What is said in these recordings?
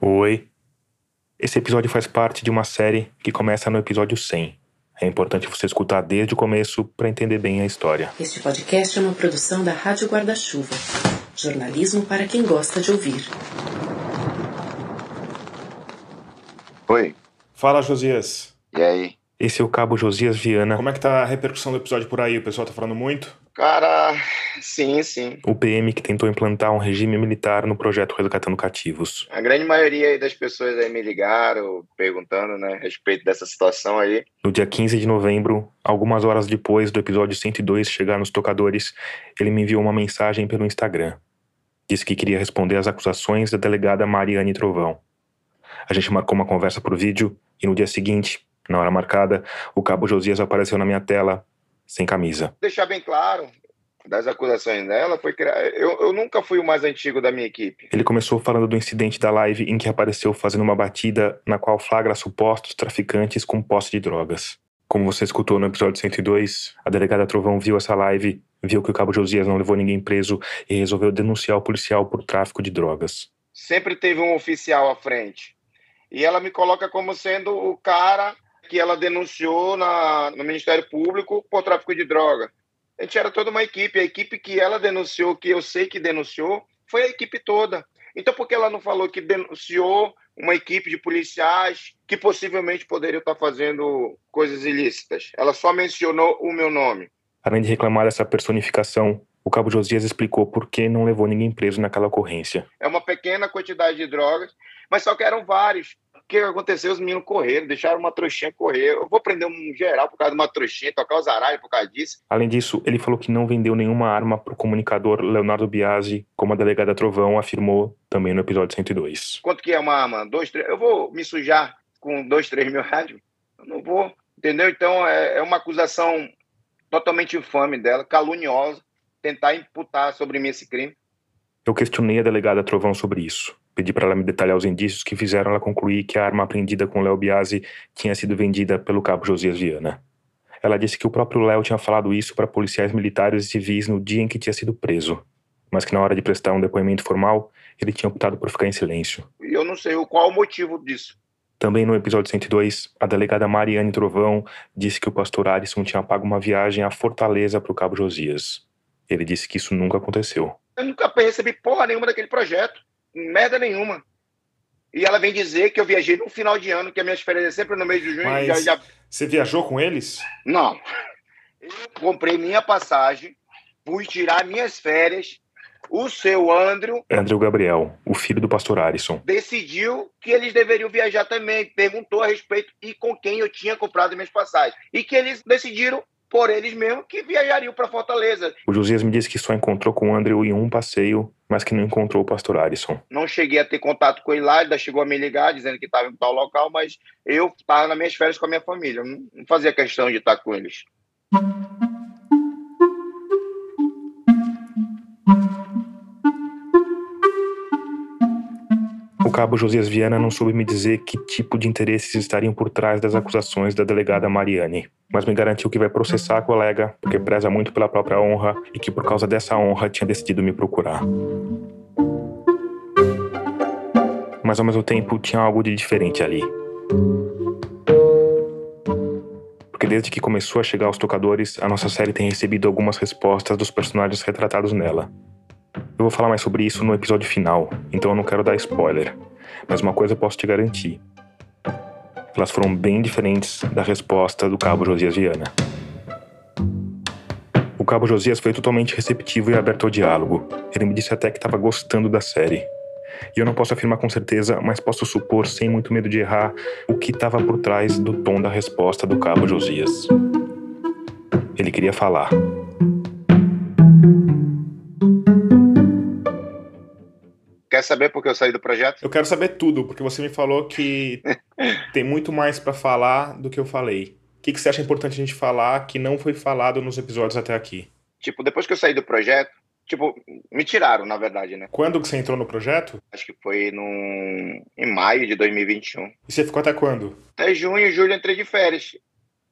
Oi. Esse episódio faz parte de uma série que começa no episódio 100. É importante você escutar desde o começo para entender bem a história. Este podcast é uma produção da Rádio Guarda-Chuva. Jornalismo para quem gosta de ouvir. Oi, Fala, Josias. e aí? Esse é o Cabo Josias Viana. Como é que tá a repercussão do episódio por aí? O pessoal tá falando muito? Cara, sim, sim. O PM que tentou implantar um regime militar no projeto Resgatando Cativos. A grande maioria das pessoas aí me ligaram perguntando, né, a respeito dessa situação aí. No dia 15 de novembro, algumas horas depois do episódio 102 chegar nos tocadores, ele me enviou uma mensagem pelo Instagram. Disse que queria responder às acusações da delegada Mariane Trovão. A gente marcou uma conversa por vídeo e no dia seguinte, na hora marcada, o cabo Josias apareceu na minha tela, sem camisa. Deixar bem claro das acusações dela foi que eu, eu nunca fui o mais antigo da minha equipe. Ele começou falando do incidente da live em que apareceu fazendo uma batida na qual flagra supostos traficantes com posse de drogas. Como você escutou no episódio 102, a delegada Trovão viu essa live, viu que o cabo Josias não levou ninguém preso e resolveu denunciar o policial por tráfico de drogas. Sempre teve um oficial à frente. E ela me coloca como sendo o cara que ela denunciou na, no Ministério Público por tráfico de droga. A gente era toda uma equipe. A equipe que ela denunciou, que eu sei que denunciou, foi a equipe toda. Então, por que ela não falou que denunciou uma equipe de policiais que possivelmente poderiam estar fazendo coisas ilícitas? Ela só mencionou o meu nome. Além de reclamar dessa personificação, o cabo Josias explicou por que não levou ninguém preso naquela ocorrência. É uma pequena quantidade de drogas, mas só que eram vários. O que aconteceu? Os meninos correram, deixaram uma trouxinha correr. Eu vou prender um geral por causa de uma trouxinha, tocar os aralhos por causa disso. Além disso, ele falou que não vendeu nenhuma arma para o comunicador Leonardo Biasi, como a delegada Trovão afirmou também no episódio 102. Quanto que é uma arma? Dois, três. Eu vou me sujar com dois, três mil reais? Eu não vou. Entendeu? Então é, é uma acusação totalmente infame dela, caluniosa, tentar imputar sobre mim esse crime. Eu questionei a delegada Trovão sobre isso. Pedi para ela me detalhar os indícios que fizeram ela concluir que a arma apreendida com Léo Biasi tinha sido vendida pelo cabo Josias Viana. Ela disse que o próprio Léo tinha falado isso para policiais militares e civis no dia em que tinha sido preso, mas que na hora de prestar um depoimento formal, ele tinha optado por ficar em silêncio. E eu não sei o- qual o motivo disso. Também no episódio 102, a delegada Mariane Trovão disse que o pastor Alisson tinha pago uma viagem à Fortaleza para o cabo Josias. Ele disse que isso nunca aconteceu. Eu nunca recebi porra nenhuma daquele projeto. Merda nenhuma. E ela vem dizer que eu viajei no final de ano, que as minhas férias é sempre no mês de junho. Mas- Já, já... Você viajou com eles? Não. Eu comprei minha passagem, fui tirar minhas férias. O seu Andrew Andrew Gabriel, o filho do pastor Alisson. decidiu que eles deveriam viajar também. Perguntou a respeito e com quem eu tinha comprado minhas passagens. E que eles decidiram, por eles mesmos, que viajariam para Fortaleza. O Josias me disse que só encontrou com o Andrew em um passeio, mas que não encontrou o pastor Alisson. Não cheguei a ter contato com ele lá, ele ainda chegou a me ligar dizendo que estava em tal local, mas eu estava nas minhas férias com a minha família. Não fazia questão de estar com eles. O cabo Josias Viana não soube me dizer que tipo de interesses estariam por trás das acusações da delegada Mariane, mas me garantiu que vai processar a colega porque preza muito pela própria honra e que por causa dessa honra tinha decidido me procurar. Mas ao mesmo tempo tinha algo de diferente ali. Porque desde que começou a chegar aos tocadores, a nossa série tem recebido algumas respostas dos personagens retratados nela. Eu vou falar mais sobre isso no episódio final, então eu não quero dar spoiler. Mas uma coisa eu posso te garantir. Elas foram bem diferentes da resposta do Cabo Josias Viana. O Cabo Josias foi totalmente receptivo e aberto ao diálogo. Ele me disse até que estava gostando da série. E eu não posso afirmar com certeza, mas posso supor, sem muito medo de errar, o que estava por trás do tom da resposta do Cabo Josias. Ele queria falar. Quer saber por que eu saí do projeto? Eu quero saber tudo, porque você me falou que tem muito mais pra falar do que eu falei. O que, que você acha importante a gente falar que não foi falado nos episódios até aqui? Tipo, depois que eu saí do projeto, tipo, me tiraram, na verdade, né? Quando que você entrou no projeto? Acho que foi num... em maio de 2021. E você ficou até quando? Até junho e julho entrei de férias.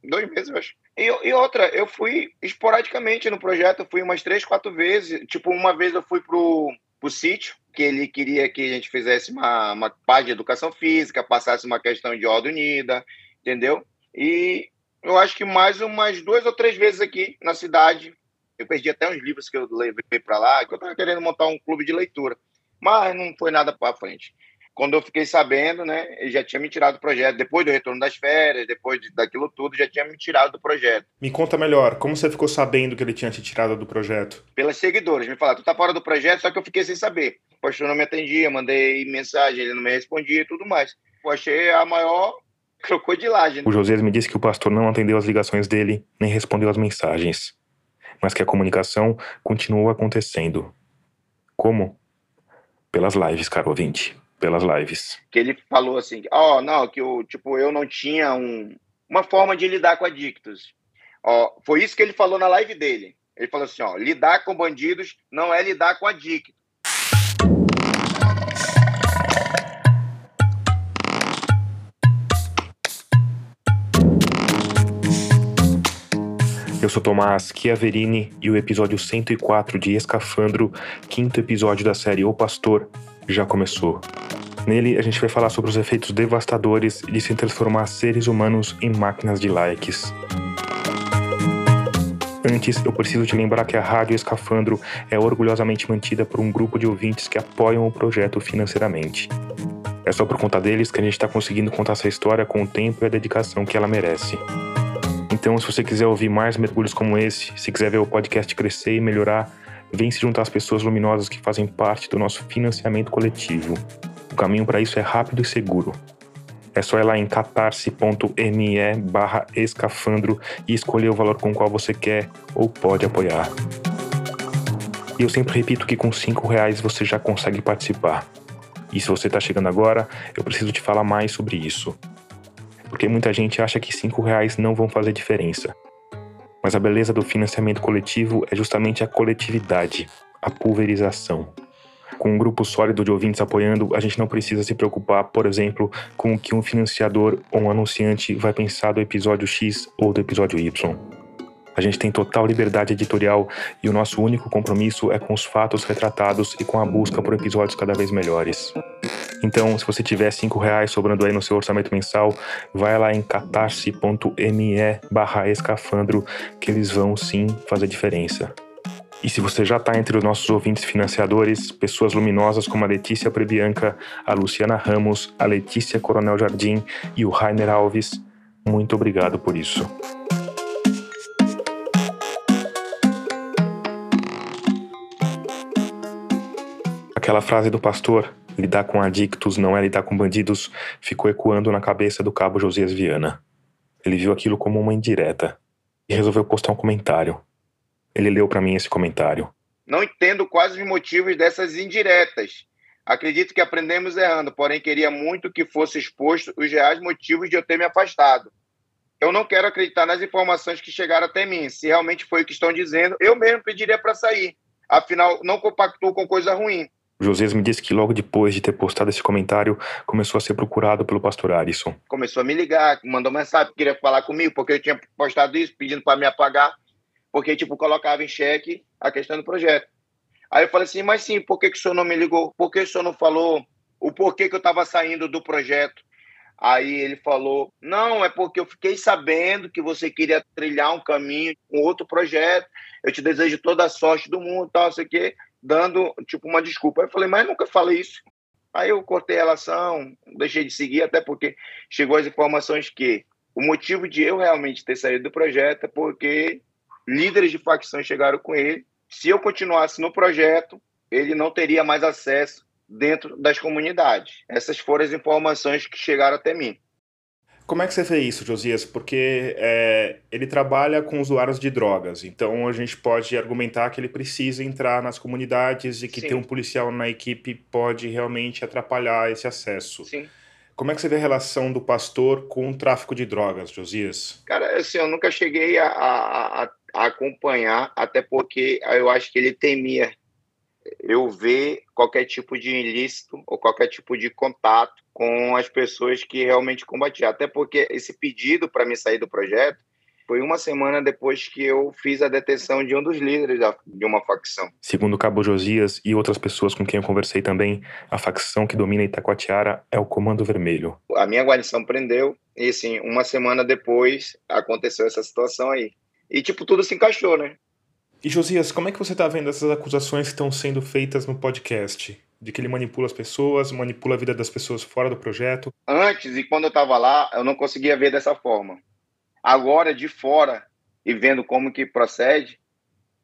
Dois meses, eu acho. E, e outra, eu fui esporadicamente no projeto, eu fui umas três, quatro vezes. Tipo, uma vez eu fui pro, pro sítio, que ele queria que a gente fizesse uma, uma página de educação física, passasse uma questão de ordem unida, entendeu? E eu acho que mais umas duas ou três vezes aqui na cidade, eu perdi até uns livros que eu levei para lá, que eu estava querendo montar um clube de leitura, mas não foi nada para frente quando eu fiquei sabendo, né, ele já tinha me tirado do projeto. Depois do retorno das férias, depois daquilo tudo, já tinha me tirado do projeto. Me conta melhor, como você ficou sabendo que ele tinha te tirado do projeto? Pelas seguidoras. Me falaram, tu tá fora do projeto, só que eu fiquei sem saber. O pastor não me atendia, mandei mensagem, ele não me respondia e tudo mais. Eu achei a maior crocodilagem. O José me disse que o pastor não atendeu as ligações dele, nem respondeu as mensagens. Mas que a comunicação continuou acontecendo. Como? Pelas lives, caro ouvinte pelas lives. Que ele falou assim, ó, oh, não, que eu, tipo, eu não tinha um, uma forma de lidar com adictos. Ó, foi isso que ele falou na live dele. Ele falou assim, ó, lidar com bandidos não é lidar com adictos. Eu sou Tomás Chiaverini e o episódio 104 de Escafandro, quinto episódio da série O Pastor, já começou. Nele, a gente vai falar sobre os efeitos devastadores de se transformar seres humanos em máquinas de likes. Antes, eu preciso te lembrar que a Rádio Escafandro é orgulhosamente mantida por um grupo de ouvintes que apoiam o projeto financeiramente. É só por conta deles que a gente está conseguindo contar essa história com o tempo e a dedicação que ela merece. Então, se você quiser ouvir mais mergulhos como esse, se quiser ver o podcast crescer e melhorar, vem se juntar às pessoas luminosas que fazem parte do nosso financiamento coletivo. O caminho para isso é rápido e seguro. É só ir lá em catarse.me barra escafandro e escolher o valor com o qual você quer ou pode apoiar. E eu sempre repito que com 5 reais você já consegue participar. E se você está chegando agora, eu preciso te falar mais sobre isso. Porque muita gente acha que 5 reais não vão fazer diferença. Mas a beleza do financiamento coletivo é justamente a coletividade, a pulverização. Com um grupo sólido de ouvintes apoiando, a gente não precisa se preocupar, por exemplo, com o que um financiador ou um anunciante vai pensar do episódio X ou do episódio Y. A gente tem total liberdade editorial e o nosso único compromisso é com os fatos retratados e com a busca por episódios cada vez melhores. Então, se você tiver cinco reais sobrando aí no seu orçamento mensal, vai lá em catarse.me barra escafandro que eles vão sim fazer diferença. E se você já está entre os nossos ouvintes financiadores, pessoas luminosas como a Letícia Prebianca, a Luciana Ramos, a Letícia Coronel Jardim e o Rainer Alves, muito obrigado por isso. Aquela frase do pastor, lidar com adictos não é lidar com bandidos, ficou ecoando na cabeça do cabo Josias Viana. Ele viu aquilo como uma indireta e resolveu postar um comentário. Ele leu para mim esse comentário. Não entendo quais os motivos dessas indiretas. Acredito que aprendemos errando, porém queria muito que fosse exposto os reais motivos de eu ter me afastado. Eu não quero acreditar nas informações que chegaram até mim. Se realmente foi o que estão dizendo, eu mesmo pediria para sair. Afinal, não compactuo com coisa ruim. Josias me disse que logo depois de ter postado esse comentário, começou a ser procurado pelo pastor Arisson. Começou a me ligar, mandou mensagem, queria falar comigo, porque eu tinha postado isso, pedindo para me apagar, porque, tipo, colocava em xeque a questão do projeto. Aí eu falei assim, mas sim, por que, que o senhor não me ligou? Por que o senhor não falou o porquê que eu estava saindo do projeto? Aí ele falou: Não, é porque eu fiquei sabendo que você queria trilhar um caminho com outro projeto. Eu te desejo toda a sorte do mundo, tal, sei o quê dando tipo uma desculpa. Eu falei, mas nunca falei isso. Aí eu cortei a relação, deixei de seguir, até porque chegou as informações que o motivo de eu realmente ter saído do projeto é porque líderes de facções chegaram com ele. Se eu continuasse no projeto, ele não teria mais acesso dentro das comunidades. Essas foram as informações que chegaram até mim. Como é que você vê isso, Josias? Porque é, ele trabalha com usuários de drogas, então a gente pode argumentar que ele precisa entrar nas comunidades e que Sim. ter um policial na equipe pode realmente atrapalhar esse acesso. Sim. Como é que você vê a relação do pastor com o tráfico de drogas, Josias? Cara, assim, eu nunca cheguei a, a, a acompanhar, até porque eu acho que ele temia eu ver qualquer tipo de ilícito ou qualquer tipo de contato com as pessoas que realmente combatiam. Até porque esse pedido para me sair do projeto Foi uma semana depois que eu fiz a detenção de um dos líderes de uma facção. Segundo o Cabo Josias e outras pessoas com quem eu conversei também, a facção que domina Itacoatiara é o Comando Vermelho. A minha guarnição prendeu e, assim, uma semana depois aconteceu essa situação aí. E, tipo, tudo se encaixou, né? E, Josias, como é que você está vendo essas acusações que estão sendo feitas no podcast? De que ele manipula as pessoas, manipula a vida das pessoas fora do projeto? Antes, e quando eu estava lá, eu não conseguia ver dessa forma. Agora, de fora, e vendo como que procede,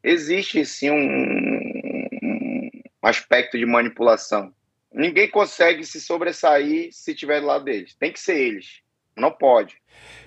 existe sim um, um aspecto de manipulação. Ninguém consegue se sobressair se tiver do lado deles. Tem que ser eles. Não pode.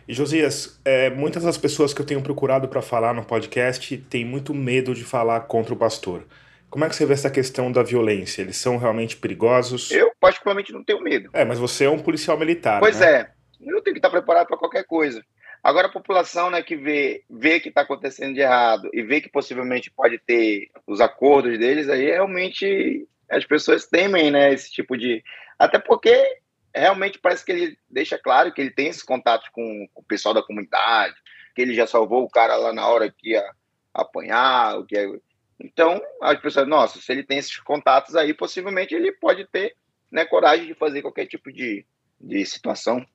E Josias, é, muitas das pessoas que eu tenho procurado para falar no podcast têm muito medo de falar contra o pastor. Como é que você vê essa questão da violência? Eles são realmente perigosos? Eu, particularmente, não tenho medo. É, mas você é um policial militar. Pois né? é. Eu tenho que estar preparado para qualquer coisa. Agora, a população né, que vê, vê que está acontecendo de errado e vê que possivelmente pode ter os acordos deles, aí realmente as pessoas temem né, esse tipo de. Até porque realmente parece que ele deixa claro que ele tem esse contato com, com o pessoal da comunidade, que ele já salvou o cara lá na hora que ia apanhar, o que é... Então, as pessoas, nossa, se ele tem esses contatos aí, possivelmente ele pode ter né, coragem de fazer qualquer tipo de, de situação.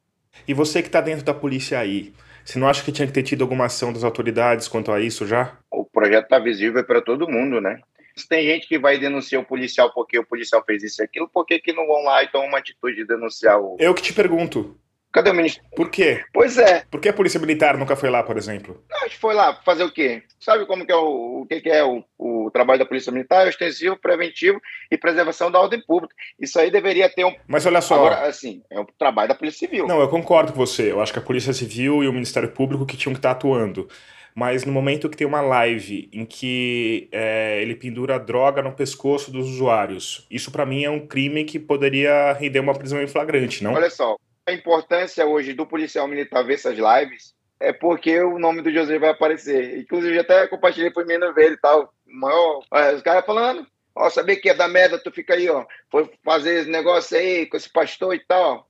E você que está dentro da polícia aí, você não acha que tinha que ter tido alguma ação das autoridades quanto a isso já? O projeto está visível para todo mundo, né? Se tem gente que vai denunciar o policial porque o policial fez isso e aquilo, por que, que não vão lá e tomam uma atitude de denunciar o. Eu que te pergunto. Cadê o ministro? Por quê? Pois é. Por que a Polícia Militar nunca foi lá, por exemplo? A gente foi lá fazer o quê? Sabe como que é o, o que, que é o, o trabalho da Polícia Militar? É ostensivo, preventivo e preservação da ordem pública. Isso aí deveria ter um. Mas olha só. Agora, assim, é o trabalho da Polícia Civil. Não, eu concordo com você. Eu acho que a Polícia Civil e o Ministério Público que tinham que estar atuando. Mas no momento que tem uma live em que é, ele pendura droga no pescoço dos usuários, isso para mim é um crime que poderia render uma prisão em flagrante, não? Olha só, a importância hoje do policial militar ver essas lives é porque o nome do José vai aparecer. Inclusive, até compartilhei por mim no ver e tal. Maior, os caras falando, ó, saber que é da merda, tu fica aí, ó, foi fazer esse negócio aí com esse pastor e tal.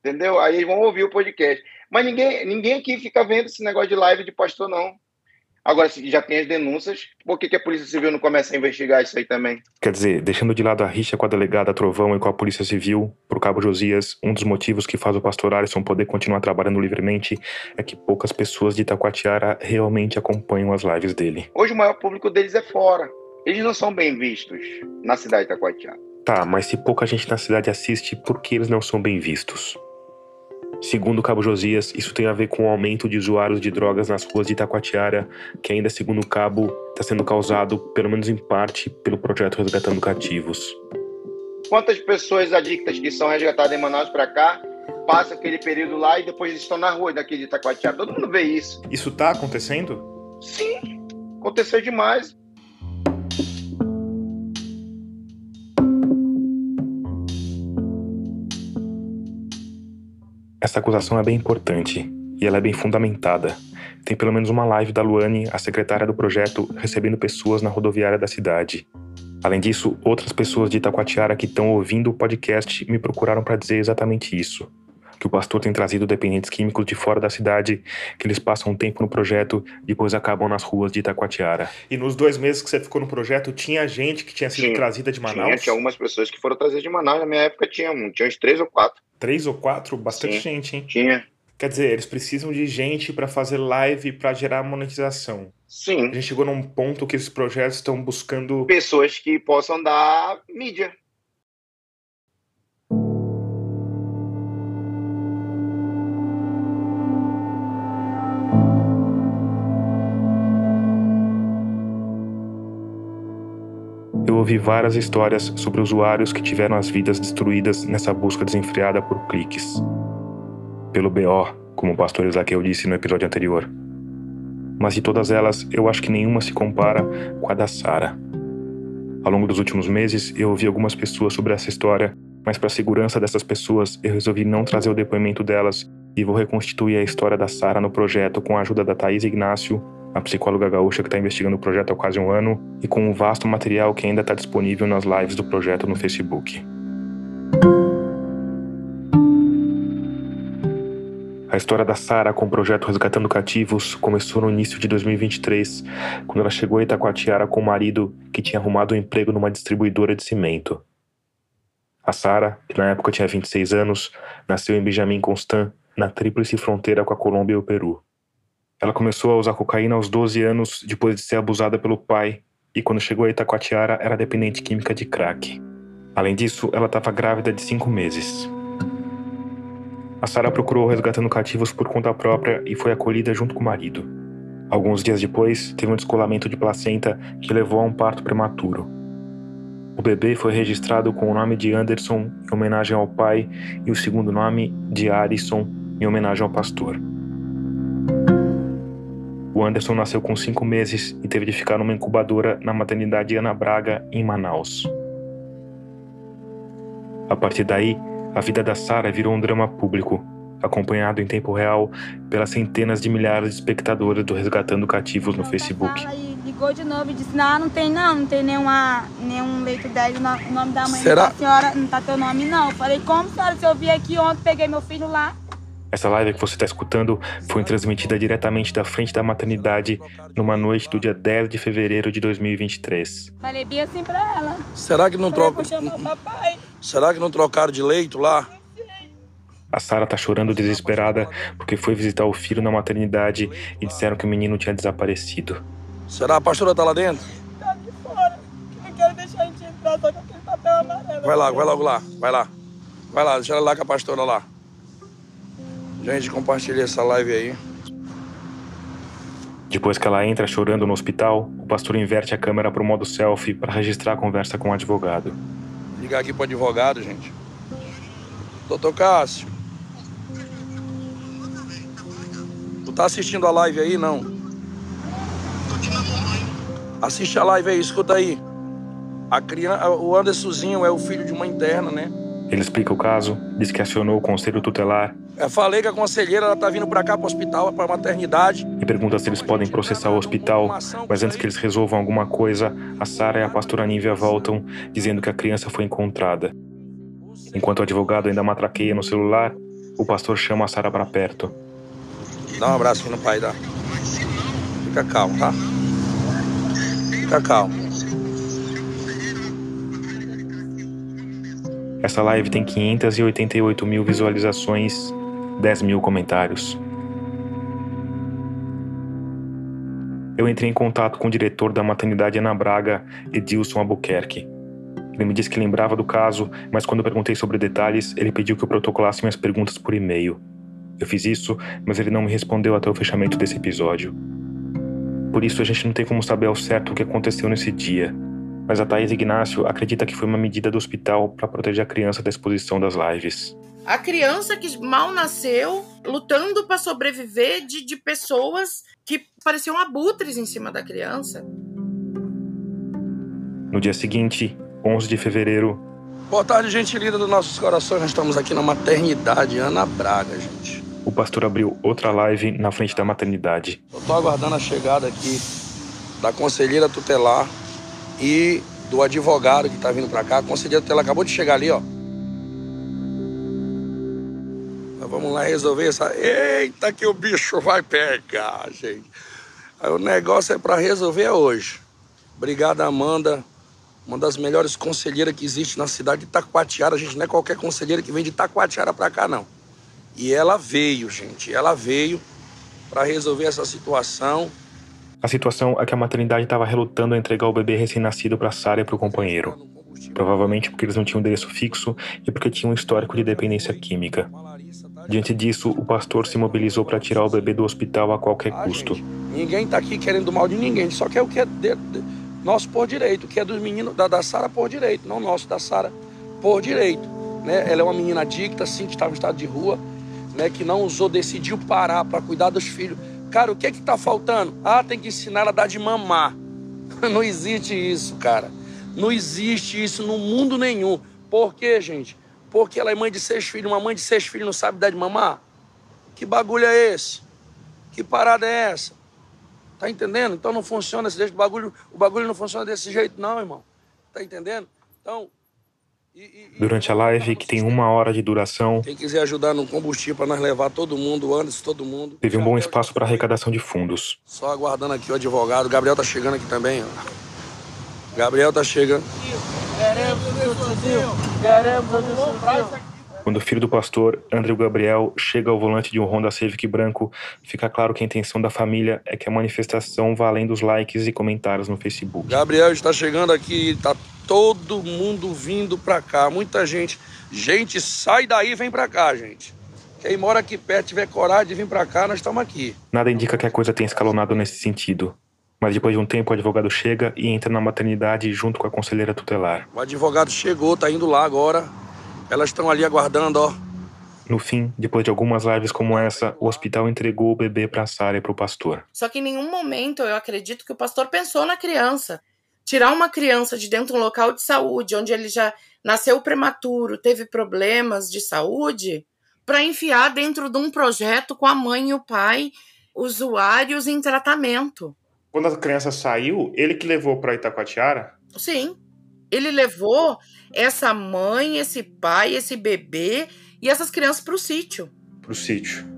Entendeu? Aí vão ouvir o podcast. Mas ninguém, ninguém aqui fica vendo esse negócio de live de pastor, não. Agora, se já tem as denúncias, por que, que, a Polícia Civil não começa a investigar isso aí também? Quer dizer, deixando de lado a rixa com a delegada Trovão e com a Polícia Civil, pro Cabo Josias, um dos motivos que faz o pastor Alisson poder continuar trabalhando livremente é que poucas pessoas de Itacoatiara realmente acompanham as lives dele. Hoje o maior público deles é fora. Eles não são bem vistos na cidade de Itacoatiara. Tá, mas se pouca gente na cidade assiste, por que eles não são bem vistos? Segundo o Cabo Josias, isso tem a ver com o aumento de usuários de drogas nas ruas de Itacoatiara, que ainda, segundo o Cabo, está sendo causado, pelo menos em parte, pelo projeto Resgatando Cativos. Quantas pessoas adictas que são resgatadas em Manaus para cá passam aquele período lá e depois estão na rua daqui de Itacoatiara? Todo mundo vê isso. Isso está acontecendo? Sim, aconteceu demais. Essa acusação é bem importante e ela é bem fundamentada. Tem pelo menos uma live da Luane, a secretária do projeto, recebendo pessoas na rodoviária da cidade. Além disso, outras pessoas de Itacoatiara que estão ouvindo o podcast me procuraram para dizer exatamente isso. Que o pastor tem trazido dependentes químicos de fora da cidade, que eles passam um tempo no projeto e depois acabam nas ruas de Itacoatiara. E nos dois meses que você ficou no projeto, tinha gente que tinha sido Tinha. trazida de Manaus? Tinha, tinha algumas pessoas que foram trazidas de Manaus. Na minha época tinha, um- tinha uns três ou quatro. Três ou quatro? Bastante Sim. gente, hein? Tinha. Quer dizer, eles precisam de gente para fazer live para gerar monetização. Sim. A gente chegou num ponto que esses projetos estão buscando. Pessoas que possam dar mídia. Ouvi várias histórias sobre usuários que tiveram as vidas destruídas nessa busca desenfreada por cliques. Pelo BO, como o pastor Ezaquiel disse no episódio anterior. Mas de todas elas, eu acho que nenhuma se compara com a da Sara. Ao longo dos últimos meses, eu ouvi algumas pessoas sobre essa história, mas para a segurança dessas pessoas, eu resolvi não trazer o depoimento delas e vou reconstituir a história da Sara no projeto com a ajuda da Thaís Ignácio, a psicóloga gaúcha que está investigando o projeto há quase um ano, e com um vasto material que ainda está disponível nas lives do projeto no Facebook. A história da Sara com o projeto Resgatando Cativos começou no início de 2023, quando ela chegou a Itacoatiara com o marido que tinha arrumado um emprego numa distribuidora de cimento. A Sara, que na época tinha 26 anos, nasceu em Benjamin Constant, na tríplice fronteira com a Colômbia e o Peru. Ela começou a usar cocaína aos 12 anos depois de ser abusada pelo pai, e quando chegou a Itacoatiara era dependente química de crack. Além disso, ela estava grávida de cinco meses. A Sara procurou resgatando cativos por conta própria e foi acolhida junto com o marido. Alguns dias depois, teve um descolamento de placenta que levou a um parto prematuro. O bebê foi registrado com o nome de Anderson em homenagem ao pai e o segundo nome de Arison em homenagem ao pastor. O Anderson nasceu com cinco meses e teve de ficar numa incubadora na maternidade Ana Braga, em Manaus. A partir daí, a vida da Sara virou um drama público, acompanhado em tempo real pelas centenas de milhares de espectadores do Resgatando Cativos no Facebook. Aí ligou de novo e disse: Não, não tem não, não tem nenhuma, nenhum leito 10, o nome da mãe Será? da senhora, não tá teu nome não. Eu falei: Como, senhora? Se eu vi aqui ontem, peguei meu filho lá. Essa live que você está escutando foi transmitida diretamente da frente da maternidade numa noite do dia 10 de fevereiro de 2023. Falei bem assim pra ela. Será que não Falei, troca? vou chamar o papai. Será que não trocaram de leito lá? A Sara tá chorando desesperada porque foi visitar o filho na maternidade e disseram que o menino tinha desaparecido. Será a pastora tá lá dentro? Tá de fora. Não quero deixar a gente entrar só com aquele papel amarelo. Vai lá, vai logo lá, vai lá. Vai lá, deixa ela lá com a pastora lá. Gente, compartilha essa live aí. Depois que ela entra chorando no hospital, o pastor inverte a câmera para o modo selfie para registrar a conversa com o advogado. Ligar aqui pro advogado, gente. Doutor Cássio. Tu tá assistindo a live aí, não? Assiste a live aí, escuta aí. A criança, o Andersonzinho é o filho de uma interna, né? Ele explica o caso, diz que acionou o conselho tutelar Eu falei que a conselheira ela tá vindo pra cá pro hospital, pra maternidade. e pergunta se eles podem processar o hospital, mas antes que eles resolvam alguma coisa, a Sara e a pastora Nívia voltam, dizendo que a criança foi encontrada. Enquanto o advogado ainda matraqueia no celular, o pastor chama a Sara para perto. Dá um abraço aqui no pai, dá. Fica calmo, tá? Fica calmo. Essa live tem 588 mil visualizações, 10 mil comentários. Eu entrei em contato com o diretor da maternidade Ana Braga, Edilson Albuquerque. Ele me disse que lembrava do caso, mas quando eu perguntei sobre detalhes, ele pediu que eu protocolasse minhas perguntas por e-mail. Eu fiz isso, mas ele não me respondeu até o fechamento desse episódio. Por isso, a gente não tem como saber ao certo o que aconteceu nesse dia. Mas a Thaís Ignácio acredita que foi uma medida do hospital para proteger a criança da exposição das lives. A criança que mal nasceu, lutando para sobreviver de, de pessoas que pareciam abutres em cima da criança. No dia seguinte, 11 de fevereiro, Boa tarde, gente linda dos nossos corações. Nós estamos aqui na maternidade Ana Braga, gente. o pastor abriu outra live na frente da maternidade. Eu tô aguardando a chegada aqui da conselheira tutelar e do advogado que tá vindo pra cá. A conselheira tutelar acabou de chegar ali, ó. Nós vamos lá resolver essa. Eita, que o bicho vai pegar, gente. O negócio é pra resolver hoje. Obrigado, Amanda. Uma das melhores conselheiras que existe na cidade de Itacoatiara. A gente não é qualquer conselheira que vem de Itacoatiara pra cá, não. E ela veio, gente. Ela veio pra resolver essa situação. A situação é que a maternidade estava relutando a entregar o bebê recém-nascido para Sara e para o companheiro. Provavelmente porque eles não tinham endereço fixo e porque tinham um histórico de dependência química. Diante disso, o pastor se mobilizou para tirar o bebê do hospital a qualquer Ah, custo. gente, ninguém tá aqui querendo mal de ninguém, só quer o que é de- de- nosso por direito, o que é dos meninos da, da Sara por direito, não nosso da Sara por direito, né? Ela é uma menina adicta, sim, que estava em estado de rua, né, que não usou, decidiu parar para cuidar dos filhos. Cara, o que é que tá faltando? Ah, tem que ensinar a dar de mamar. Não existe isso, cara. Não existe isso no mundo nenhum. Por quê, gente? Porque ela é mãe de seis filhos, uma mãe de seis filhos não sabe dar de mamar? Que bagulho é esse? Que parada é essa? Tá entendendo? Então não funciona esse o bagulho, o bagulho não funciona desse jeito, não, irmão. Tá entendendo? Então, Durante a live, que tem uma hora de duração, quem quiser ajudar no combustível para nós levar todo mundo, Anderson, todo mundo. Teve um bom espaço para arrecadação de fundos. Só aguardando aqui o advogado. Gabriel tá chegando aqui também, ó. Gabriel tá chegando. Quando o filho do pastor, André Gabriel, chega ao volante de um Honda Civic branco, fica claro que a intenção da família é que a manifestação vá além dos likes e comentários no Facebook. Gabriel está chegando aqui, tá todo mundo vindo pra cá, muita gente. Gente, sai daí, vem pra cá, gente. Quem mora aqui perto tiver coragem de vir pra cá, nós estamos aqui. Nada indica que a coisa tenha escalonado nesse sentido. Mas depois de um tempo, o advogado chega e entra na maternidade junto com a conselheira tutelar. O advogado chegou, tá indo lá agora. Elas estão ali aguardando, ó. No fim, depois de algumas lives como essa, o hospital entregou o bebê para Sara e para o pastor. Só que em nenhum momento eu acredito que o pastor pensou na criança. Tirar uma criança de dentro de um local de saúde, onde ele já nasceu prematuro, teve problemas de saúde, para enfiar dentro de um projeto com a mãe e o pai, usuários em tratamento. Quando a criança saiu, ele que levou para Itacoatiara? Sim. Ele levou essa mãe, esse pai, esse bebê e essas crianças para o sítio. Para o sítio.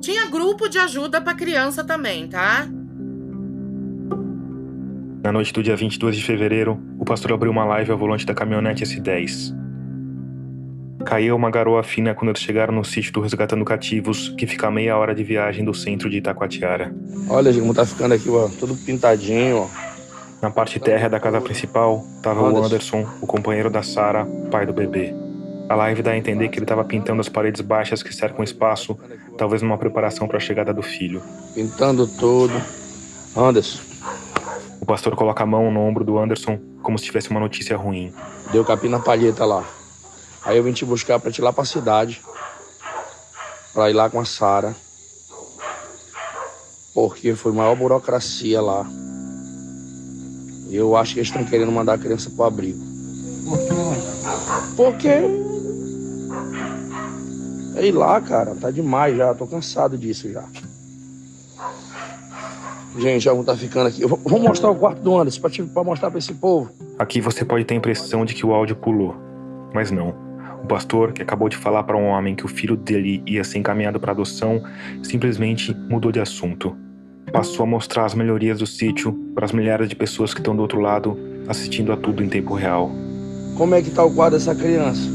Tinha grupo de ajuda para criança também, tá? Na noite do dia 22 de fevereiro, o pastor abriu uma live ao volante da caminhonete S10. Caiu uma garoa fina quando eles chegaram no sítio do Resgatando Cativos, que fica a meia hora de viagem do centro de Itacoatiara. Olha, como tá ficando aqui, ó, tudo pintadinho, ó. Na parte térrea da casa principal, tava o Anderson, o companheiro da Sara, pai do bebê. A live dá a entender que ele estava pintando as paredes baixas que cercam o espaço, talvez numa preparação para a chegada do filho. Pintando tudo. Anderson. O pastor coloca a mão no ombro do Anderson como se tivesse uma notícia ruim. Deu capim na palheta lá. Aí eu vim te buscar para te ir lá para a cidade, para ir lá com a Sara, porque foi maior burocracia lá. E eu acho que eles estão querendo mandar a criança pro abrigo. Por quê? Porque Ei lá, cara, tá demais já, tô cansado disso já. Gente, já tá ficando aqui. Vou mostrar o quarto do Anderson pra, te, pra mostrar pra esse povo. Aqui você pode ter a impressão de que o áudio pulou, mas não. O pastor, que acabou de falar para um homem que o filho dele ia ser encaminhado para adoção, simplesmente mudou de assunto. Passou a mostrar as melhorias do sítio para as milhares de pessoas que estão do outro lado, assistindo a tudo em tempo real. Como é que tá o quadro dessa criança?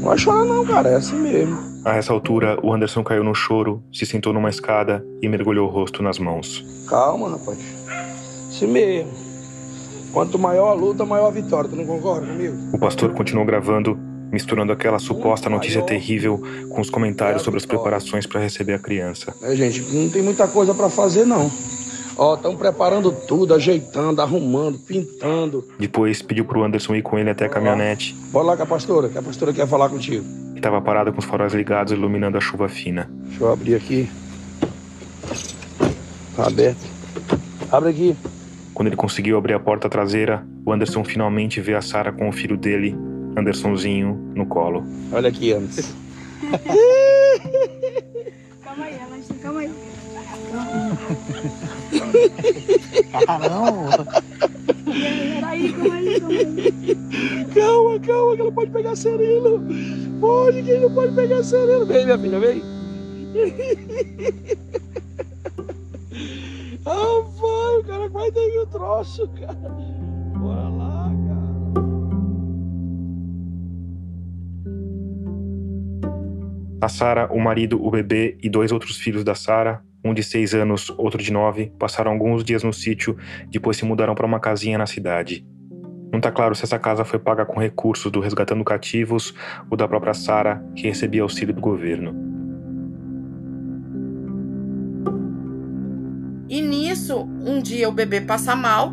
Não vai chorar não, cara, é assim mesmo. A essa altura, o Anderson caiu no choro, se sentou numa escada e mergulhou o rosto nas mãos. Calma, rapaz. Assim mesmo. Quanto maior a luta, maior a vitória. Tu não concorda comigo? O pastor continuou gravando misturando aquela suposta notícia terrível com os comentários sobre as preparações para receber a criança. É, gente, não tem muita coisa para fazer não. Ó, estão preparando tudo, ajeitando, arrumando, pintando. Depois pediu pro Anderson ir com ele até a caminhonete. Bora lá com a pastora, que a pastora quer falar contigo. Que estava parada com os faróis ligados, iluminando a chuva fina. Deixa eu abrir aqui. Tá aberto. Abre aqui. Quando ele conseguiu abrir a porta traseira, o Anderson finalmente vê a Sara com o filho dele Andersonzinho no colo. Olha aqui, Anderson. calma aí, Anderson, calma aí. Caramba! Peraí, calma aí, calma aí. Calma, calma, que ela pode pegar sereno. Pode, que ele não pode pegar sereno. Vem, minha filha, vem. Ah, vai, o cara quase teve o troço, cara. Bora lá, cara. A Sara, o marido, o bebê e dois outros filhos da Sara, um de seis anos, outro de nove, passaram alguns dias no sítio, depois se mudaram para uma casinha na cidade. Não está claro se essa casa foi paga com recursos do Resgatando Cativos ou da própria Sara, que recebia auxílio do governo. E nisso, um dia o bebê passa mal,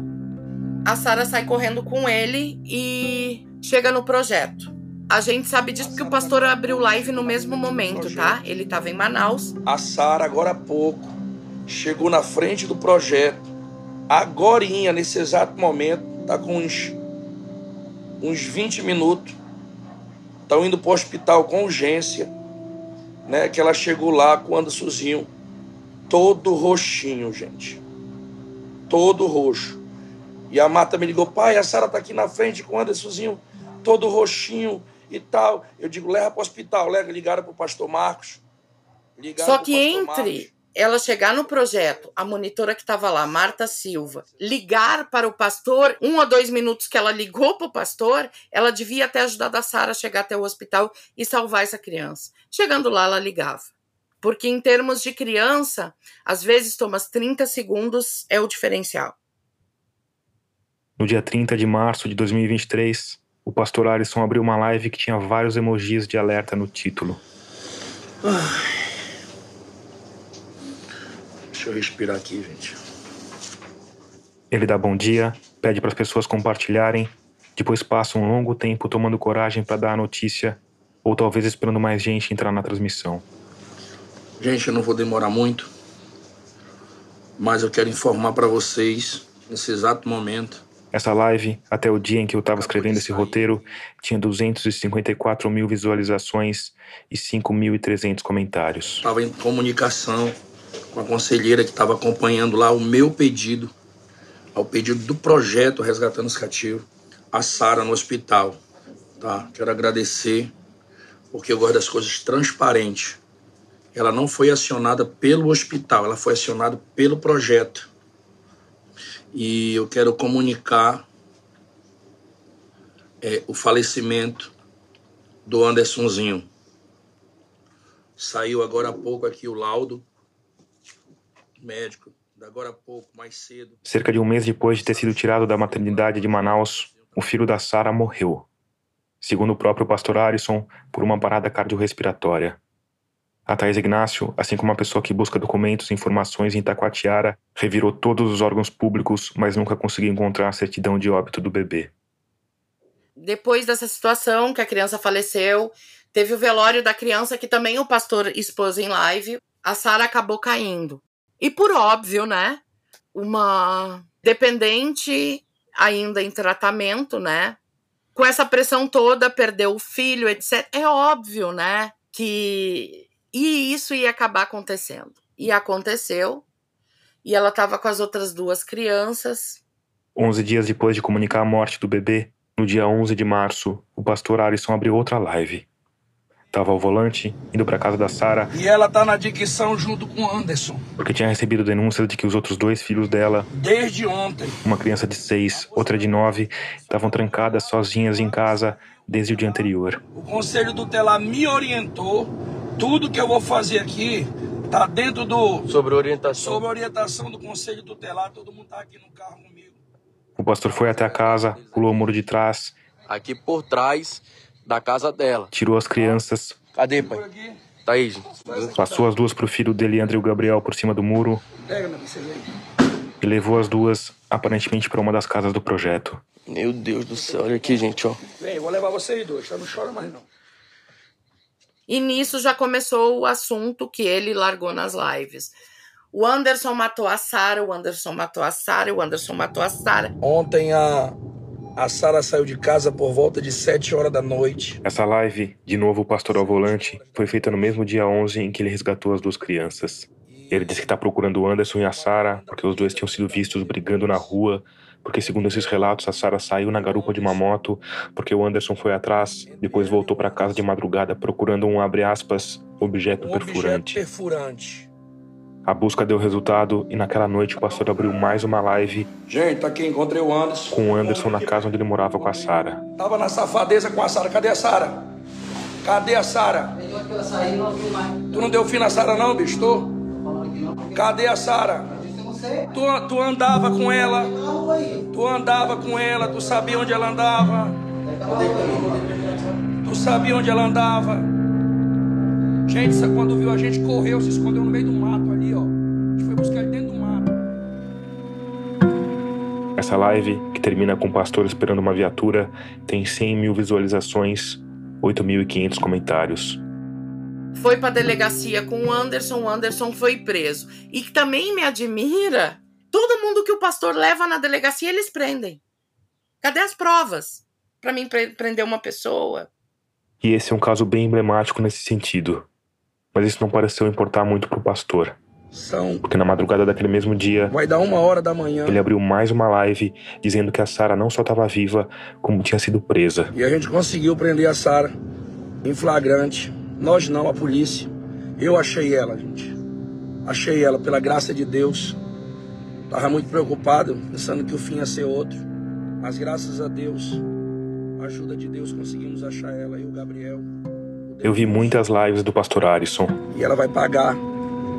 a Sara sai correndo com ele e chega no projeto. A gente sabe disso porque o pastor abriu live no mesmo momento, tá? Ele estava em Manaus. A Sara, agora há pouco, chegou na frente do projeto. Agorinha, nesse exato momento, tá com uns, uns 20 minutos. Estão indo para o hospital com urgência. Né? Que ela chegou lá com o Andersonzinho todo roxinho, gente. Todo roxo. E a Marta me ligou, pai, a Sara tá aqui na frente com o Andersonzinho todo roxinho e tal. Eu digo, leva para o hospital, leva, ligaram para o pastor Marcos. Só que entre Marcos. ela chegar no projeto, a monitora que estava lá, Marta Silva, ligar para o pastor, um ou dois minutos que ela ligou para o pastor, ela devia ter ajudado a Sara a chegar até o hospital e salvar essa criança. Chegando lá, ela ligava. Porque em termos de criança, às vezes toma 30 segundos é o diferencial. No dia 30 de março de 2023, o pastor Alisson abriu uma live que tinha vários emojis de alerta no título. Deixa eu respirar aqui, gente. Ele dá bom dia, pede para as pessoas compartilharem, depois passa um longo tempo tomando coragem para dar a notícia, ou talvez esperando mais gente entrar na transmissão. Gente, eu não vou demorar muito, mas eu quero informar para vocês, nesse exato momento. Essa live, até o dia em que eu estava escrevendo esse roteiro, tinha 254 mil visualizações e 5.300 comentários. Estava em comunicação com a conselheira que estava acompanhando lá o meu pedido, ao pedido do projeto Resgatando os Cativos, a Sara no hospital. Tá? Quero agradecer, porque eu gosto das coisas transparentes ela não foi acionada pelo hospital, ela foi acionada pelo projeto. E eu quero comunicar é, o falecimento do Andersonzinho. Saiu agora há pouco aqui o laudo médico, agora há pouco, mais cedo. Cerca de um mês depois de ter sido tirado da maternidade de Manaus, o filho da Sara morreu. Segundo o próprio pastor Arison, por uma parada cardiorrespiratória. A Thais Ignácio, assim como uma pessoa que busca documentos e informações em Itacoatiara, revirou todos os órgãos públicos, mas nunca conseguiu encontrar a certidão de óbito do bebê. Depois dessa situação, que a criança faleceu, teve o velório da criança que também o pastor expôs em live. A Sara acabou caindo. E por óbvio, né? Uma dependente ainda em tratamento, né? Com essa pressão toda, perdeu o filho, etc. É óbvio, né? Que e isso ia acabar acontecendo. E aconteceu. E ela estava com as outras duas crianças. Onze dias depois de comunicar a morte do bebê, no dia 11 de março, o pastor Alisson abriu outra live. Tava ao volante, indo para casa da Sara. E ela tá na dicção junto com Anderson. Porque tinha recebido denúncias de que os outros dois filhos dela, desde ontem, uma criança de seis, outra de nove, estavam trancadas sozinhas em casa desde o dia anterior. O conselho tutelar me orientou tudo que eu vou fazer aqui tá dentro do. Sobre orientação. Sobre orientação do conselho tutelar, todo mundo tá aqui no carro comigo. O pastor foi até a casa, pulou o muro de trás. Aqui por trás da casa dela. Tirou as crianças. Cadê, pai? Tá aí, gente. Passou as duas pro filho dele, André e o Gabriel, por cima do muro. Pega, meu filho. E levou as duas, aparentemente, para uma das casas do projeto. Meu Deus do céu, olha aqui, gente, ó. Vem, vou levar vocês dois, tá? Não chora mais, não. E nisso já começou o assunto que ele largou nas lives. O Anderson matou a Sara, o Anderson matou a Sara, o Anderson matou a Sara. Ontem a, a Sara saiu de casa por volta de 7 horas da noite. Essa live, de novo o pastor ao volante, foi feita no mesmo dia 11 em que ele resgatou as duas crianças. Ele disse que está procurando o Anderson e a Sara porque os dois tinham sido vistos brigando na rua porque, segundo esses relatos, a Sara saiu na garupa de uma moto porque o Anderson foi atrás, depois voltou para casa de madrugada procurando um, abre aspas, objeto um perfurante. Objeto perfurante. A busca deu resultado e naquela noite o pastor abriu mais uma live. Gente, aqui encontrei o Anderson. Com o Anderson na casa onde ele morava com a Sara. Tava na safadeza com a Sara. Cadê a Sara? Cadê a Sara? Tu não deu fim na Sara não, bicho? Cadê a Sara? Tu, tu andava com ela, tu andava com ela, tu sabia onde ela andava. Tu sabia onde ela andava. Gente, quando viu a gente correu, se escondeu no meio do mato Essa live, que termina com o pastor esperando uma viatura, tem 100 mil visualizações, 8.500 comentários foi para delegacia com o Anderson, o Anderson foi preso. E que também me admira, todo mundo que o pastor leva na delegacia, eles prendem. Cadê as provas para mim prender uma pessoa? E esse é um caso bem emblemático nesse sentido. Mas isso não pareceu importar muito pro pastor. São. Porque na madrugada daquele mesmo dia. Vai dar uma hora da manhã. Ele abriu mais uma live dizendo que a Sara não só estava viva, como tinha sido presa. E a gente conseguiu prender a Sara em flagrante. Nós não, a polícia. Eu achei ela, gente. Achei ela, pela graça de Deus. Tava muito preocupado, pensando que o fim ia ser outro. Mas graças a Deus, a ajuda de Deus, conseguimos achar ela e o Gabriel. Eu vi muitas lives do pastor Arisson. E ela vai pagar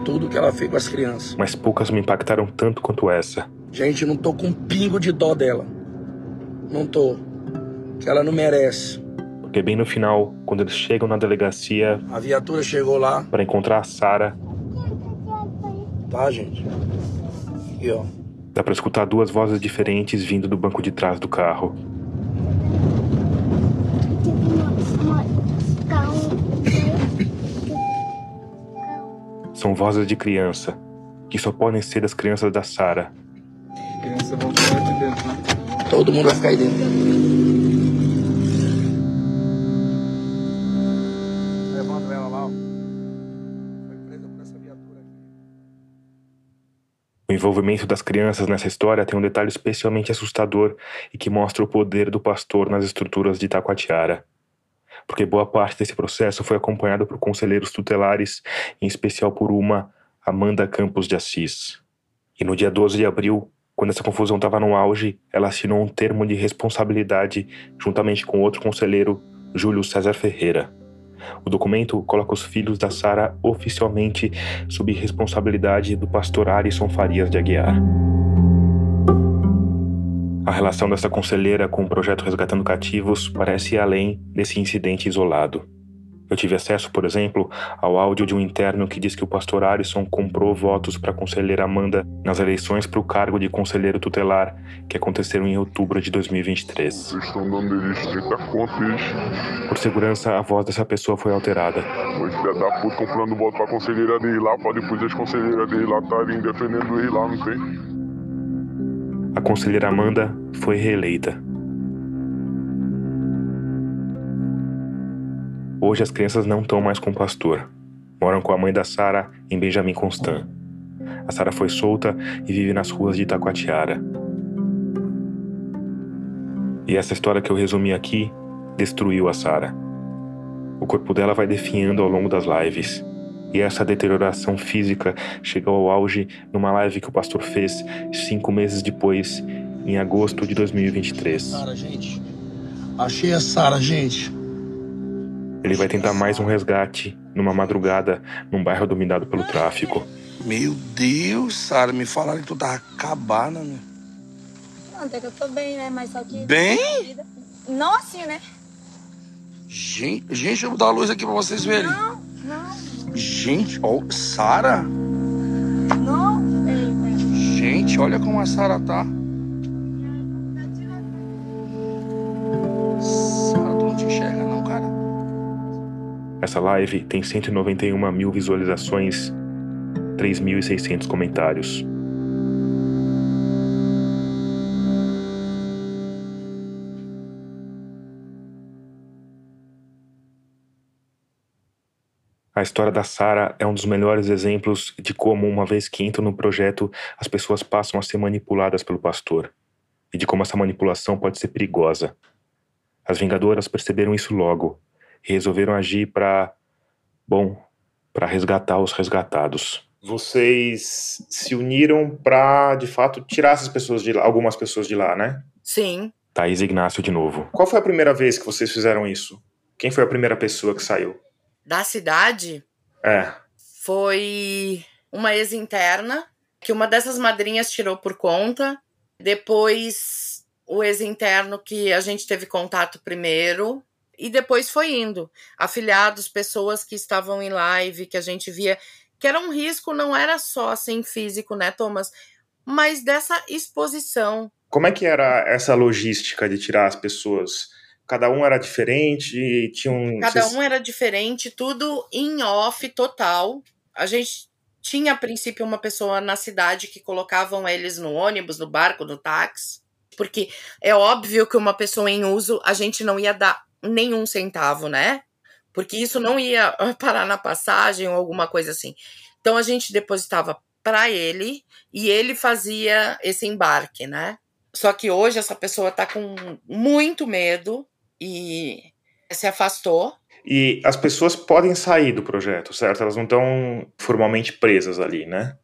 tudo que ela fez com as crianças. Mas poucas me impactaram tanto quanto essa. Gente, não tô com um pingo de dó dela. Não tô. Que ela não merece. Porque bem no final, quando eles chegam na delegacia. A viatura chegou lá. para encontrar a Sara. Tá, gente? Aqui, ó. Dá pra escutar duas vozes diferentes vindo do banco de trás do carro. São vozes de criança, que só podem ser das crianças da Sara. Criança vão ficar aqui dentro, né? Todo mundo vai ficar aí dentro. Levanta ela lá, ó. Foi presa por essa viatura aqui. O envolvimento das crianças nessa história tem um detalhe especialmente assustador e que mostra o poder do pastor nas estruturas de Itacoatiara porque boa parte desse processo foi acompanhado por conselheiros tutelares, em especial por uma, Amanda Campos de Assis. E no dia 12 de abril, quando essa confusão estava no auge, ela assinou um termo de responsabilidade juntamente com outro conselheiro, Júlio César Ferreira. O documento coloca os filhos da Sara oficialmente sob responsabilidade do pastor Alisson Farias de Aguiar. A relação dessa conselheira com o projeto Resgatando Cativos parece ir além desse incidente isolado. Eu tive acesso, por exemplo, ao áudio de um interno que diz que o pastor Arisson comprou votos para a conselheira Amanda nas eleições para o cargo de conselheiro tutelar que aconteceram em outubro de 2023. Vocês estão dando eles 30 contas. Por segurança, a voz dessa pessoa foi alterada. Os filha da puta comprando voto para a conselheira dele lá, para depois as conselheiras dele lá estarem defendendo ele lá, não tem? A conselheira Amanda foi reeleita. Hoje as crianças não estão mais com o pastor. Moram com a mãe da Sara em Benjamin Constant. A Sara foi solta e vive nas ruas de Itacoatiara. E essa história que eu resumi aqui destruiu a Sara. O corpo dela vai definhando ao longo das lives. E essa deterioração física chegou ao auge numa live que o pastor fez cinco meses depois, em agosto de 2023. Sara, gente. Achei a Sara, gente. Ele vai tentar mais um resgate numa madrugada num bairro dominado pelo tráfico. Meu Deus, Sara, me falaram que tu tava acabada, né? Não, até que eu tô bem, né? Mas só que. Bem? Não assim, né? Gente, gente, eu vou dar a luz aqui pra vocês verem. Não, não. Gente, ó, oh, Sara? Não, Gente, olha como a Sara tá. Sara, tu não te enxerga não, cara. Essa live tem 191 mil visualizações, 3.600 comentários. História da Sara é um dos melhores exemplos de como, uma vez que entram no projeto, as pessoas passam a ser manipuladas pelo pastor. E de como essa manipulação pode ser perigosa. As Vingadoras perceberam isso logo e resolveram agir para, bom, para resgatar os resgatados. Vocês se uniram para, de fato, tirar essas pessoas de lá, algumas pessoas de lá, né? Sim. Thaís Ignácio de novo. Qual foi a primeira vez que vocês fizeram isso? Quem foi a primeira pessoa que saiu? Da cidade é. foi uma ex-interna que uma dessas madrinhas tirou por conta. Depois, o ex-interno que a gente teve contato primeiro. E depois foi indo. Afiliados, pessoas que estavam em live, que a gente via que era um risco, não era só assim físico, né, Thomas? Mas dessa exposição. Como é que era essa logística de tirar as pessoas? Cada um era diferente, tinha um. Cada um era diferente, tudo em off total. A gente tinha a princípio uma pessoa na cidade que colocavam eles no ônibus, no barco, no táxi. Porque é óbvio que uma pessoa em uso a gente não ia dar nenhum centavo, né? porque isso não ia parar na passagem ou alguma coisa assim. Então a gente depositava para ele e ele fazia esse embarque, né? Só que hoje essa pessoa está com muito medo e se afastou. E as pessoas podem sair do projeto, certo? Elas não estão formalmente presas ali, né?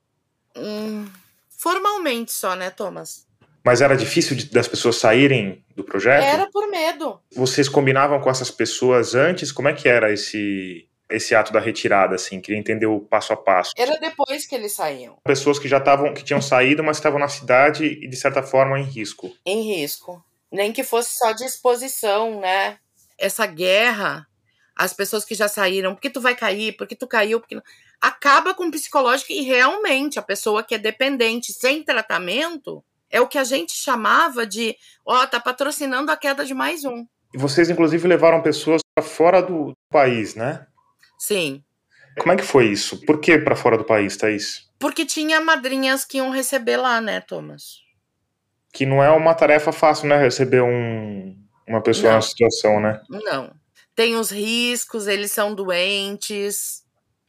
Hum, formalmente só, né, Thomas? Mas era difícil de, das pessoas saírem do projeto? Era por medo. Vocês combinavam com essas pessoas antes? Como é que era esse esse ato da retirada, assim? Queria entender o passo a passo. Era depois que eles saíam. Pessoas que já estavam, que tinham saído, mas estavam na cidade e de certa forma em risco. Em risco. Nem que fosse só de exposição, né? Essa guerra, as pessoas que já saíram, porque tu vai cair, porque tu caiu, porque acaba com o psicológico e realmente a pessoa que é dependente sem tratamento é o que a gente chamava de, ó, oh, tá patrocinando a queda de mais um. E vocês inclusive levaram pessoas para fora do país, né? Sim. Como é que foi isso? Por que para fora do país, Thaís? Porque tinha madrinhas que iam receber lá, né, Thomas? Que não é uma tarefa fácil, né? Receber um, uma pessoa na situação, né? Não. Tem os riscos, eles são doentes.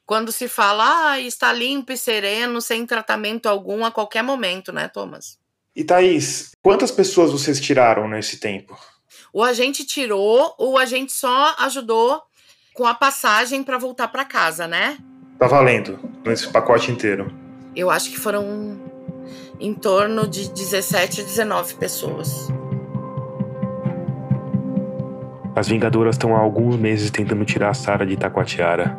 Quando se fala, ah, está limpo e sereno, sem tratamento algum a qualquer momento, né, Thomas? E Thaís, quantas pessoas vocês tiraram nesse tempo? O agente tirou, o agente só ajudou com a passagem para voltar para casa, né? Tá valendo, nesse pacote inteiro. Eu acho que foram em torno de 17, 19 pessoas. As Vingadoras estão há alguns meses tentando tirar a Sara de Itacoatiara.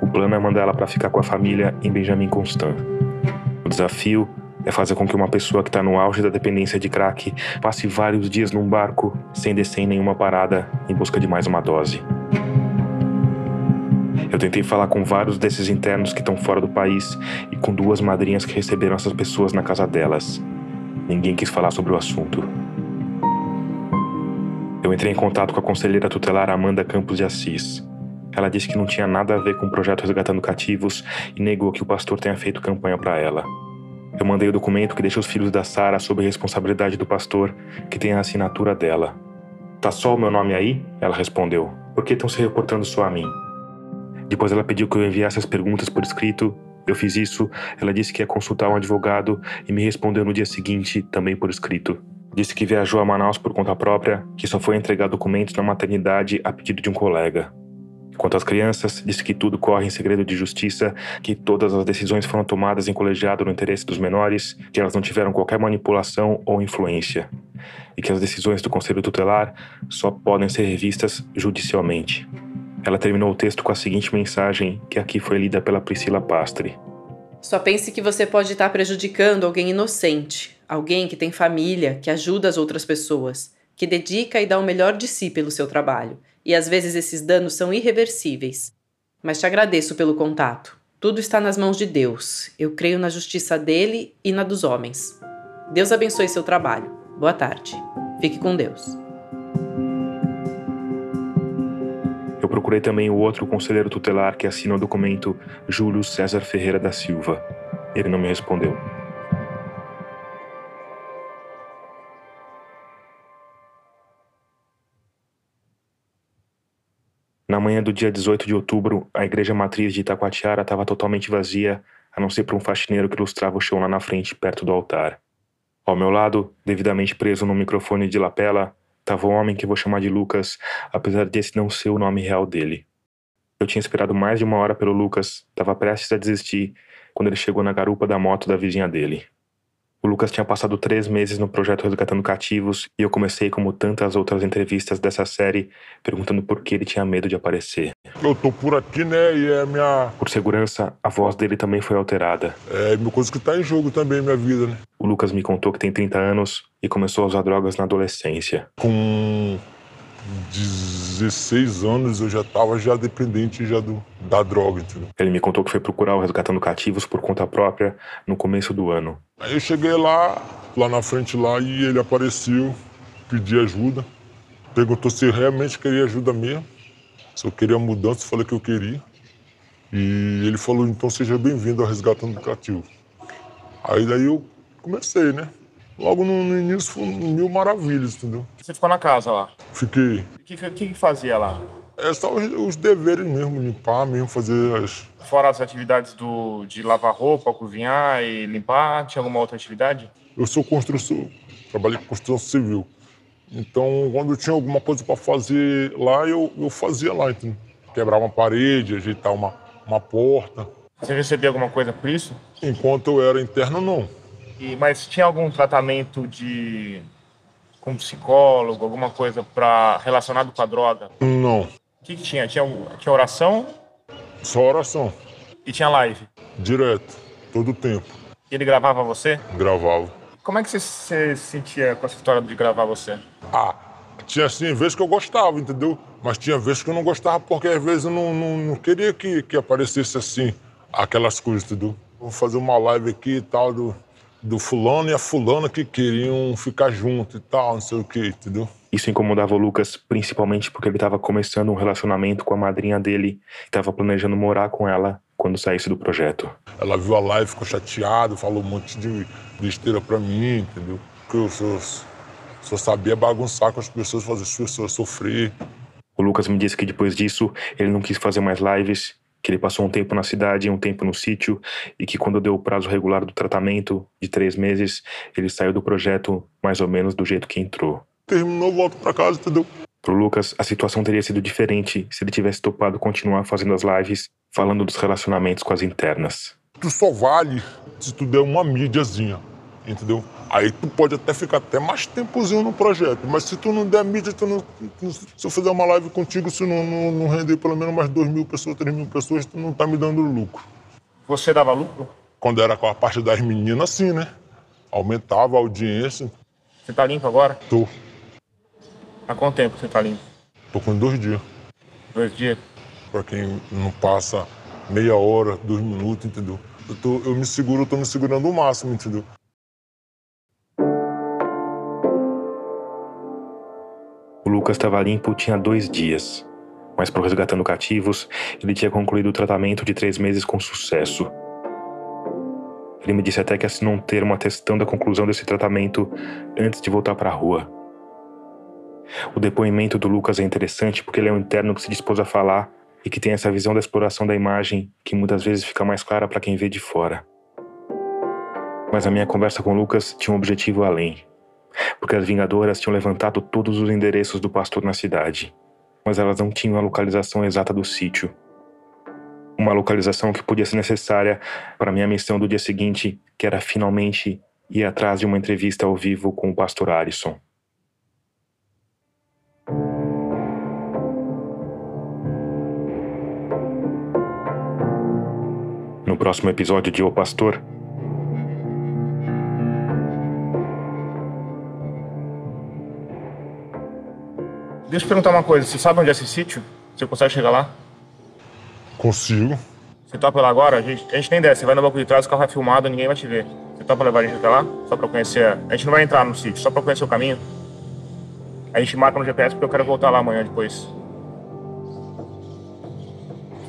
O plano é mandar ela para ficar com a família em Benjamin Constant. O desafio é fazer com que uma pessoa que está no auge da dependência de crack passe vários dias num barco sem descer em nenhuma parada em busca de mais uma dose. Eu tentei falar com vários desses internos que estão fora do país e com duas madrinhas que receberam essas pessoas na casa delas. Ninguém quis falar sobre o assunto. Eu entrei em contato com a conselheira tutelar Amanda Campos de Assis. Ela disse que não tinha nada a ver com o projeto Resgatando Cativos e negou que o pastor tenha feito campanha para ela. Eu mandei o documento que deixa os filhos da Sara sob responsabilidade do pastor, que tem a assinatura dela. Tá só o meu nome aí? Ela respondeu. Por que estão se reportando só a mim? Depois ela pediu que eu enviasse as perguntas por escrito. Eu fiz isso. Ela disse que ia consultar um advogado e me respondeu no dia seguinte, também por escrito. Disse que viajou a Manaus por conta própria, que só foi entregar documentos na maternidade a pedido de um colega. Quanto às crianças, disse que tudo corre em segredo de justiça, que todas as decisões foram tomadas em colegiado no interesse dos menores, que elas não tiveram qualquer manipulação ou influência, e que as decisões do Conselho Tutelar só podem ser revistas judicialmente. Ela terminou o texto com a seguinte mensagem, que aqui foi lida pela Priscila Pastre. Só pense que você pode estar prejudicando alguém inocente, alguém que tem família, que ajuda as outras pessoas, que dedica e dá o melhor de si pelo seu trabalho e às vezes esses danos são irreversíveis. Mas te agradeço pelo contato. Tudo está nas mãos de Deus. Eu creio na justiça dele e na dos homens. Deus abençoe seu trabalho. Boa tarde. Fique com Deus. Eu procurei também o outro conselheiro tutelar que assina o documento, Júlio César Ferreira da Silva. Ele não me respondeu. Na manhã do dia 18 de outubro, a igreja matriz de Itacoatiara estava totalmente vazia, a não ser por um faxineiro que ilustrava o chão lá na frente, perto do altar. Ao meu lado, devidamente preso no microfone de lapela, estava um homem que vou chamar de Lucas, apesar desse não ser o nome real dele. Eu tinha esperado mais de uma hora pelo Lucas, estava prestes a desistir, quando ele chegou na garupa da moto da vizinha dele. O Lucas tinha passado três meses no projeto Resgatando Cativos e eu comecei, como tantas outras entrevistas dessa série, perguntando por que ele tinha medo de aparecer. Eu tô por aqui, né? E é minha. Por segurança, a voz dele também foi alterada. É uma coisa que tá em jogo também, minha vida, né? O Lucas me contou que tem 30 anos e começou a usar drogas na adolescência. Com 16 anos eu já estava já dependente já do, da droga, entendeu? Ele me contou que foi procurar o Resgatando Cativos por conta própria no começo do ano. Aí eu cheguei lá, lá na frente lá, e ele apareceu, pedi ajuda, perguntou se eu realmente queria ajuda mesmo, se eu queria mudança, falei que eu queria. E ele falou, então seja bem-vindo ao Resgatando Cativo. Aí daí eu comecei, né? Logo no, no início foi mil maravilhas, entendeu? Você ficou na casa lá? Fiquei. O que, que, que fazia lá? É só os, os deveres mesmo, limpar mesmo, fazer as. Fora as atividades do, de lavar roupa, cozinhar e limpar, tinha alguma outra atividade? Eu sou construtor, trabalhei com construção civil. Então, quando eu tinha alguma coisa para fazer lá, eu, eu fazia lá, entendeu? Quebrar uma parede, ajeitar uma, uma porta. Você recebia alguma coisa por isso? Enquanto eu era interno, não. E, mas tinha algum tratamento de com psicólogo, alguma coisa para relacionado com a droga? Não. O que, que tinha? tinha? Tinha oração? Só oração. E tinha live? Direto, todo o tempo. E ele gravava você? Gravava. Como é que você se sentia com essa história de gravar você? Ah, tinha assim, vezes que eu gostava, entendeu? Mas tinha vezes que eu não gostava porque às vezes eu não, não, não queria que, que aparecesse assim, aquelas coisas, entendeu? Vou fazer uma live aqui e tal do, do fulano e a fulana que queriam ficar junto e tal, não sei o que, entendeu? Isso incomodava o Lucas principalmente porque ele estava começando um relacionamento com a madrinha dele estava planejando morar com ela quando saísse do projeto. Ela viu a live, ficou chateada, falou um monte de besteira pra mim, entendeu? Que eu só, só sabia bagunçar com as pessoas, fazer as pessoas sofrer. O Lucas me disse que depois disso ele não quis fazer mais lives que ele passou um tempo na cidade e um tempo no sítio, e que quando deu o prazo regular do tratamento, de três meses, ele saiu do projeto mais ou menos do jeito que entrou. Terminou, volta para casa, entendeu? Pro Lucas, a situação teria sido diferente se ele tivesse topado continuar fazendo as lives, falando dos relacionamentos com as internas. Tu só vale se tu der uma mídiazinha, entendeu? Aí tu pode até ficar até mais tempozinho no projeto, mas se tu não der mídia, tu não, se eu fizer uma live contigo, se não, não, não render pelo menos mais 2 mil pessoas, 3 mil pessoas, tu não tá me dando lucro. Você dava lucro? Quando era com a parte das meninas, sim, né? Aumentava a audiência. Você tá limpo agora? Tô. Há quanto tempo você tá limpo? Tô com dois dias. Dois dias? Pra quem não passa meia hora, dois minutos, entendeu? Eu, tô, eu me seguro, eu tô me segurando o máximo, entendeu? Lucas estava limpo tinha dois dias, mas para o Resgatando Cativos, ele tinha concluído o tratamento de três meses com sucesso. Ele me disse até que assinou um termo atestando a conclusão desse tratamento antes de voltar para a rua. O depoimento do Lucas é interessante porque ele é um interno que se dispôs a falar e que tem essa visão da exploração da imagem que muitas vezes fica mais clara para quem vê de fora. Mas a minha conversa com o Lucas tinha um objetivo além porque as Vingadoras tinham levantado todos os endereços do pastor na cidade, mas elas não tinham a localização exata do sítio. Uma localização que podia ser necessária para minha missão do dia seguinte, que era finalmente ir atrás de uma entrevista ao vivo com o pastor Arison. No próximo episódio de O Pastor, Deixa eu perguntar uma coisa. Você sabe onde é esse sítio? Você consegue chegar lá? Consigo. Você topa lá agora? A gente, a gente nem desce. Você vai no banco de trás, o carro é filmado, ninguém vai te ver. Você topa levar a gente até lá? Só pra conhecer. A gente não vai entrar no sítio, só pra conhecer o caminho. A gente marca no GPS porque eu quero voltar lá amanhã depois.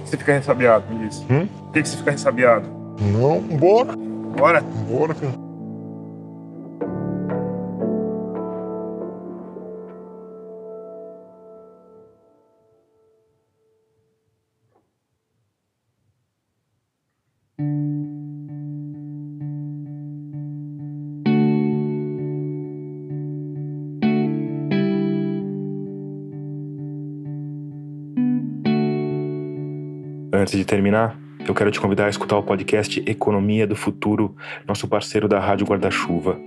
Você fica ressabiado, me diz. Hum? Por que, que você fica ressabiado? Não, bora. Bora? Bora, cara. Antes de terminar, eu quero te convidar a escutar o podcast Economia do Futuro, nosso parceiro da Rádio Guarda-Chuva.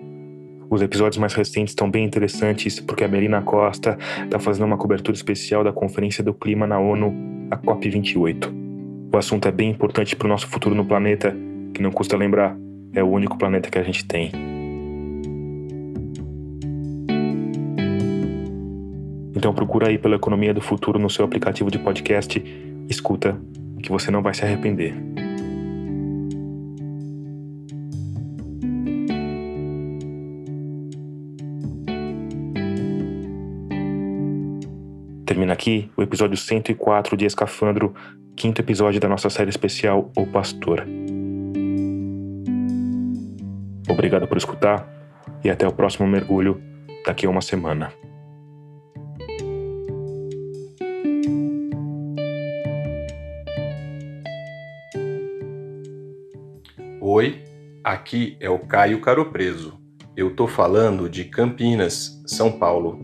Os episódios mais recentes estão bem interessantes porque a Melina Costa está fazendo uma cobertura especial da Conferência do Clima na ONU, a COP28. O assunto é bem importante para o nosso futuro no planeta, que não custa lembrar, é o único planeta que a gente tem. Então procura aí pela Economia do Futuro no seu aplicativo de podcast, escuta que você não vai se arrepender. Termina aqui o episódio 104 de Escafandro, quinto episódio da nossa série especial O Pastor. Obrigado por escutar e até o próximo mergulho daqui a uma semana. Aqui é o Caio Caropreso. Eu tô falando de Campinas, São Paulo.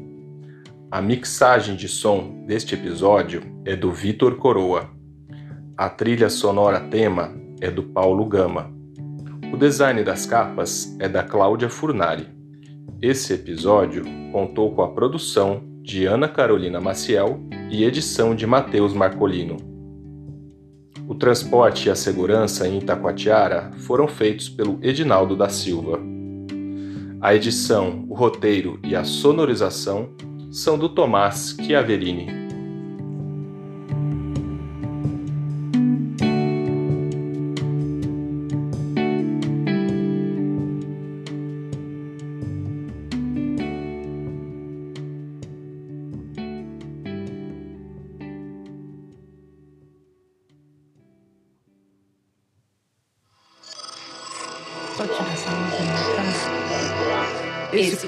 A mixagem de som deste episódio é do Vitor Coroa. A trilha sonora tema é do Paulo Gama. O design das capas é da Cláudia Furnari. Esse episódio contou com a produção de Ana Carolina Maciel e edição de Matheus Marcolino. O transporte e a segurança em Itacoatiara foram feitos pelo Edinaldo da Silva. A edição, o roteiro e a sonorização são do Tomás Chiaverini.